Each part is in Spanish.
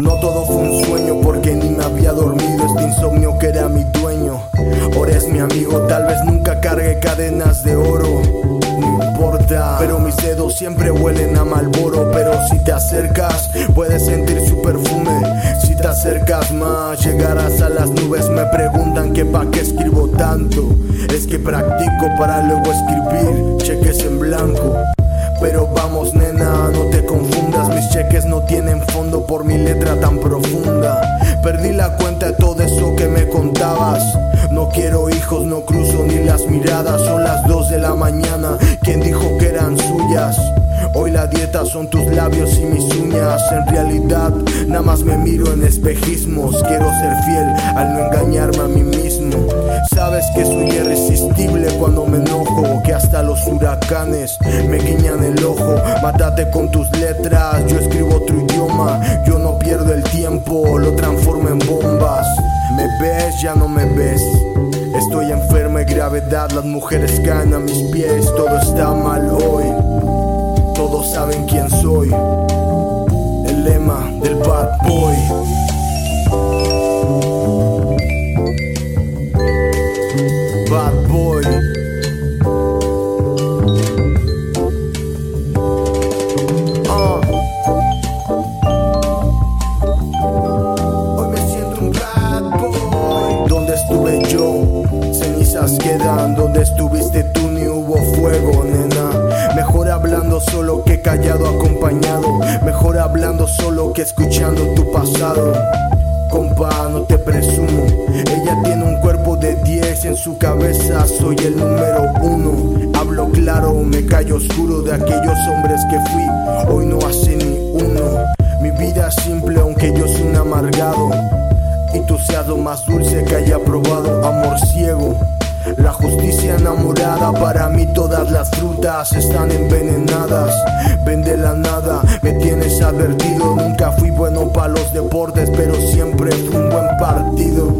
No todo fue un sueño porque ni me había dormido. Este insomnio que era mi dueño. Ahora es mi amigo, tal vez nunca cargue cadenas de oro. No importa, pero mis dedos siempre huelen a Malboro. Pero si te acercas, puedes sentir su perfume. Si te acercas más, llegarás a las nubes. Me preguntan que pa' qué escribo tanto. Es que practico para luego escribir Son tus labios y mis uñas. En realidad, nada más me miro en espejismos. Quiero ser fiel al no engañarme a mí mismo. Sabes que soy irresistible cuando me enojo. Que hasta los huracanes me guiñan el ojo. Mátate con tus letras, yo escribo otro idioma. Yo no pierdo el tiempo, lo transformo en bombas. Me ves, ya no me ves. Estoy enferma y gravedad, las mujeres caen a mis pies, todo está mal hoy. Saben quién soy. El lema del bad boy. Bad boy. Ah. Hoy me siento un bad boy. ¿Dónde estuve yo? Cenizas quedan. ¿Dónde estuviste tú? Ni hubo fuego, hablando solo que callado acompañado. Mejor hablando solo que escuchando tu pasado. Compa, no te presumo. Ella tiene un cuerpo de 10 en su cabeza. Soy el número uno. Hablo claro, me callo oscuro de aquellos hombres que fui. Hoy no hace ni uno. Mi vida es simple, aunque yo soy un amargado. Y tú seas lo más dulce que haya probado. Amor ciego. La justicia enamorada, para mí todas las frutas están envenenadas. Vende la nada, me tienes advertido. Nunca fui bueno para los deportes, pero siempre un buen partido.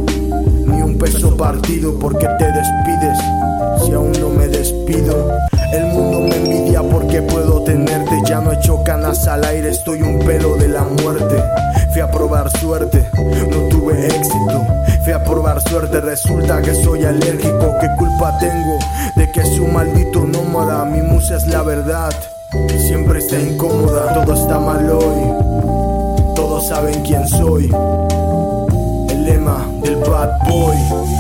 Ni un peso partido porque te despides, si aún no me despido. El mundo me envidia porque puedo tenerte. Ya no echo canas al aire, estoy un pelo de la muerte. Fui a probar suerte, no tuve éxito. Fui a probar suerte, resulta que soy alérgico. ¿Qué culpa tengo de que su maldito nómada? Mi musa es la verdad, siempre está incómoda. Todo está mal hoy, todos saben quién soy. El lema del bad boy.